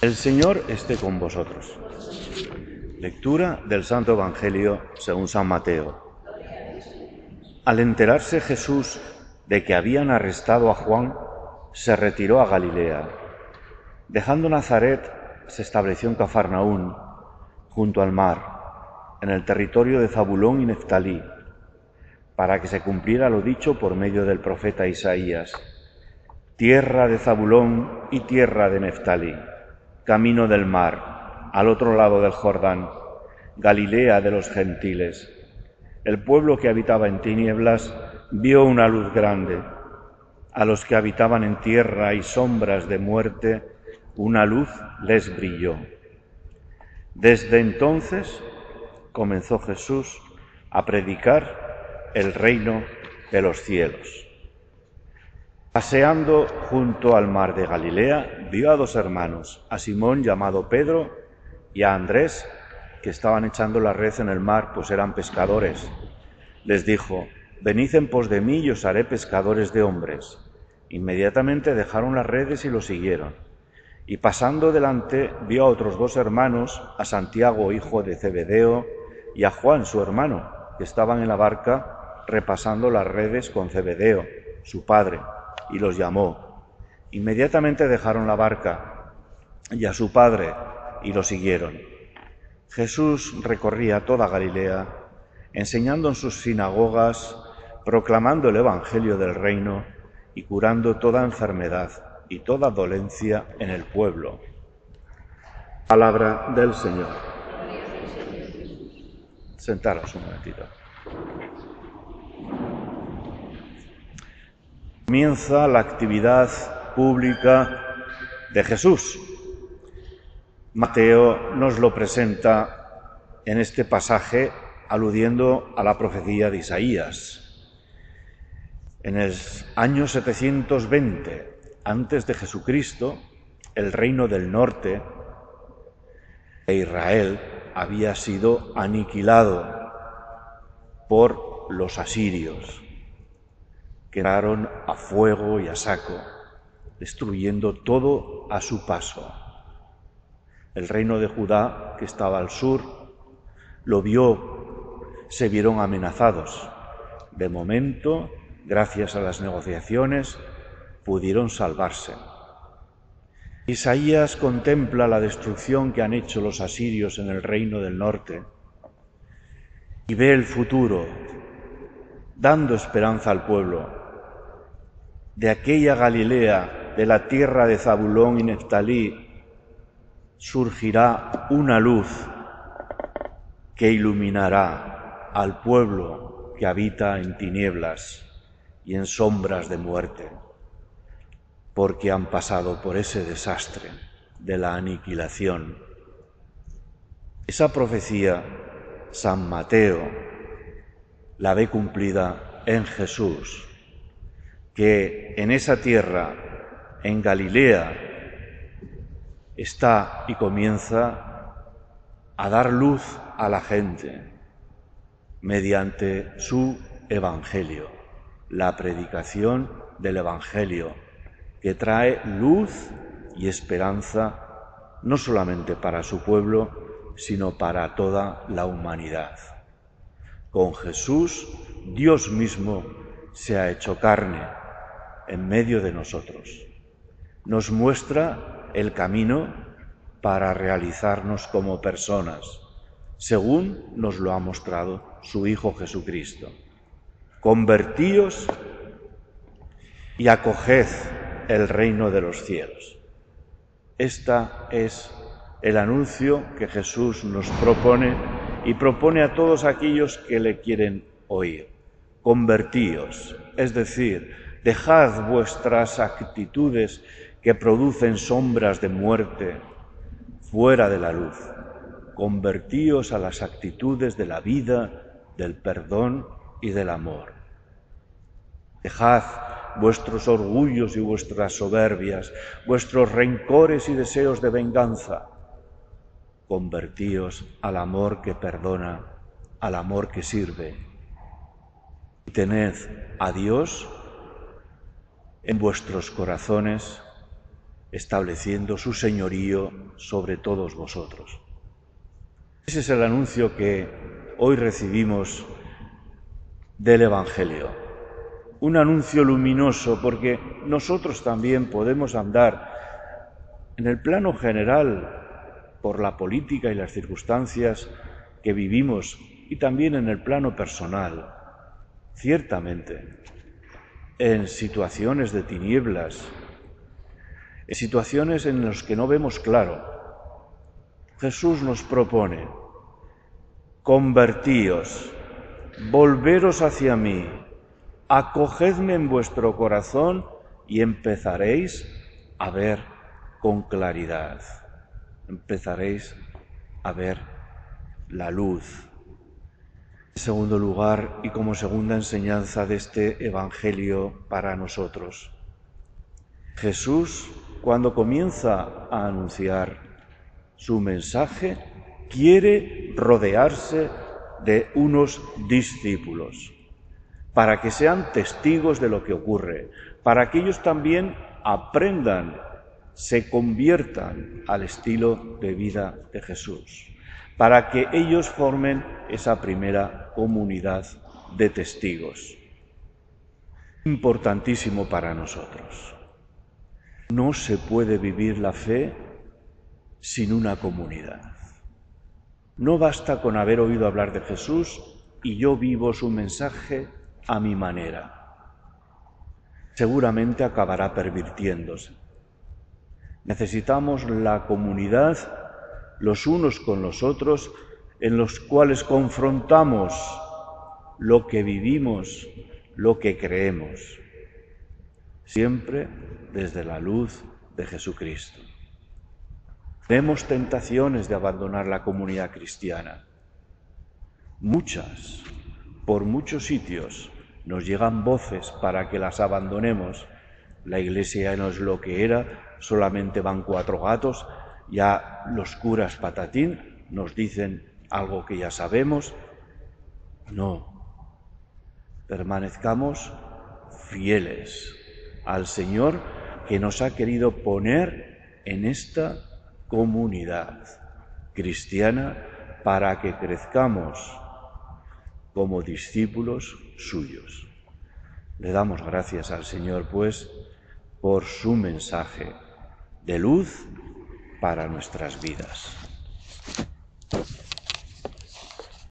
El Señor esté con vosotros. Lectura del Santo Evangelio según San Mateo. Al enterarse Jesús de que habían arrestado a Juan, se retiró a Galilea. Dejando Nazaret, se estableció en Cafarnaún, junto al mar, en el territorio de Zabulón y Neftalí, para que se cumpliera lo dicho por medio del profeta Isaías. Tierra de Zabulón y tierra de Neftalí camino del mar, al otro lado del Jordán, Galilea de los gentiles. El pueblo que habitaba en tinieblas vio una luz grande. A los que habitaban en tierra y sombras de muerte, una luz les brilló. Desde entonces comenzó Jesús a predicar el reino de los cielos. Paseando junto al mar de Galilea, vio a dos hermanos, a Simón llamado Pedro y a Andrés, que estaban echando la red en el mar, pues eran pescadores. Les dijo, Venid en pos de mí y os haré pescadores de hombres. Inmediatamente dejaron las redes y lo siguieron. Y pasando delante vio a otros dos hermanos, a Santiago, hijo de Zebedeo, y a Juan, su hermano, que estaban en la barca repasando las redes con Zebedeo, su padre y los llamó. Inmediatamente dejaron la barca y a su padre y lo siguieron. Jesús recorría toda Galilea, enseñando en sus sinagogas, proclamando el Evangelio del reino y curando toda enfermedad y toda dolencia en el pueblo. Palabra del Señor. Sentaros un momentito. Comienza la actividad pública de Jesús. Mateo nos lo presenta en este pasaje aludiendo a la profecía de Isaías. En el año 720 antes de Jesucristo, el reino del norte de Israel había sido aniquilado por los asirios quedaron a fuego y a saco, destruyendo todo a su paso. El reino de Judá, que estaba al sur, lo vio, se vieron amenazados. De momento, gracias a las negociaciones, pudieron salvarse. Isaías contempla la destrucción que han hecho los asirios en el reino del norte y ve el futuro, dando esperanza al pueblo de aquella Galilea, de la tierra de Zabulón y Neftalí, surgirá una luz que iluminará al pueblo que habita en tinieblas y en sombras de muerte, porque han pasado por ese desastre de la aniquilación. Esa profecía San Mateo la ve cumplida en Jesús que en esa tierra, en Galilea, está y comienza a dar luz a la gente mediante su Evangelio, la predicación del Evangelio, que trae luz y esperanza no solamente para su pueblo, sino para toda la humanidad. Con Jesús, Dios mismo se ha hecho carne en medio de nosotros. Nos muestra el camino para realizarnos como personas, según nos lo ha mostrado su Hijo Jesucristo. Convertíos y acoged el reino de los cielos. Esta es el anuncio que Jesús nos propone y propone a todos aquellos que le quieren oír. Convertíos, es decir, Dejad vuestras actitudes que producen sombras de muerte fuera de la luz. Convertíos a las actitudes de la vida, del perdón y del amor. Dejad vuestros orgullos y vuestras soberbias, vuestros rencores y deseos de venganza. Convertíos al amor que perdona, al amor que sirve. Y tened a Dios en vuestros corazones estableciendo su señorío sobre todos vosotros. Ese es el anuncio que hoy recibimos del Evangelio. Un anuncio luminoso porque nosotros también podemos andar en el plano general por la política y las circunstancias que vivimos y también en el plano personal. Ciertamente, en situaciones de tinieblas, en situaciones en las que no vemos claro, Jesús nos propone, convertíos, volveros hacia mí, acogedme en vuestro corazón y empezaréis a ver con claridad, empezaréis a ver la luz. En segundo lugar, y como segunda enseñanza de este Evangelio para nosotros, Jesús, cuando comienza a anunciar su mensaje, quiere rodearse de unos discípulos para que sean testigos de lo que ocurre, para que ellos también aprendan, se conviertan al estilo de vida de Jesús, para que ellos formen esa primera comunidad de testigos. Importantísimo para nosotros. No se puede vivir la fe sin una comunidad. No basta con haber oído hablar de Jesús y yo vivo su mensaje a mi manera. Seguramente acabará pervirtiéndose. Necesitamos la comunidad los unos con los otros en los cuales confrontamos lo que vivimos, lo que creemos, siempre desde la luz de Jesucristo. Vemos tentaciones de abandonar la comunidad cristiana. Muchas, por muchos sitios, nos llegan voces para que las abandonemos. La iglesia no es lo que era, solamente van cuatro gatos, ya los curas patatín nos dicen algo que ya sabemos. No, permanezcamos fieles al Señor que nos ha querido poner en esta comunidad cristiana para que crezcamos como discípulos suyos. Le damos gracias al Señor, pues, por su mensaje de luz para nuestras vidas.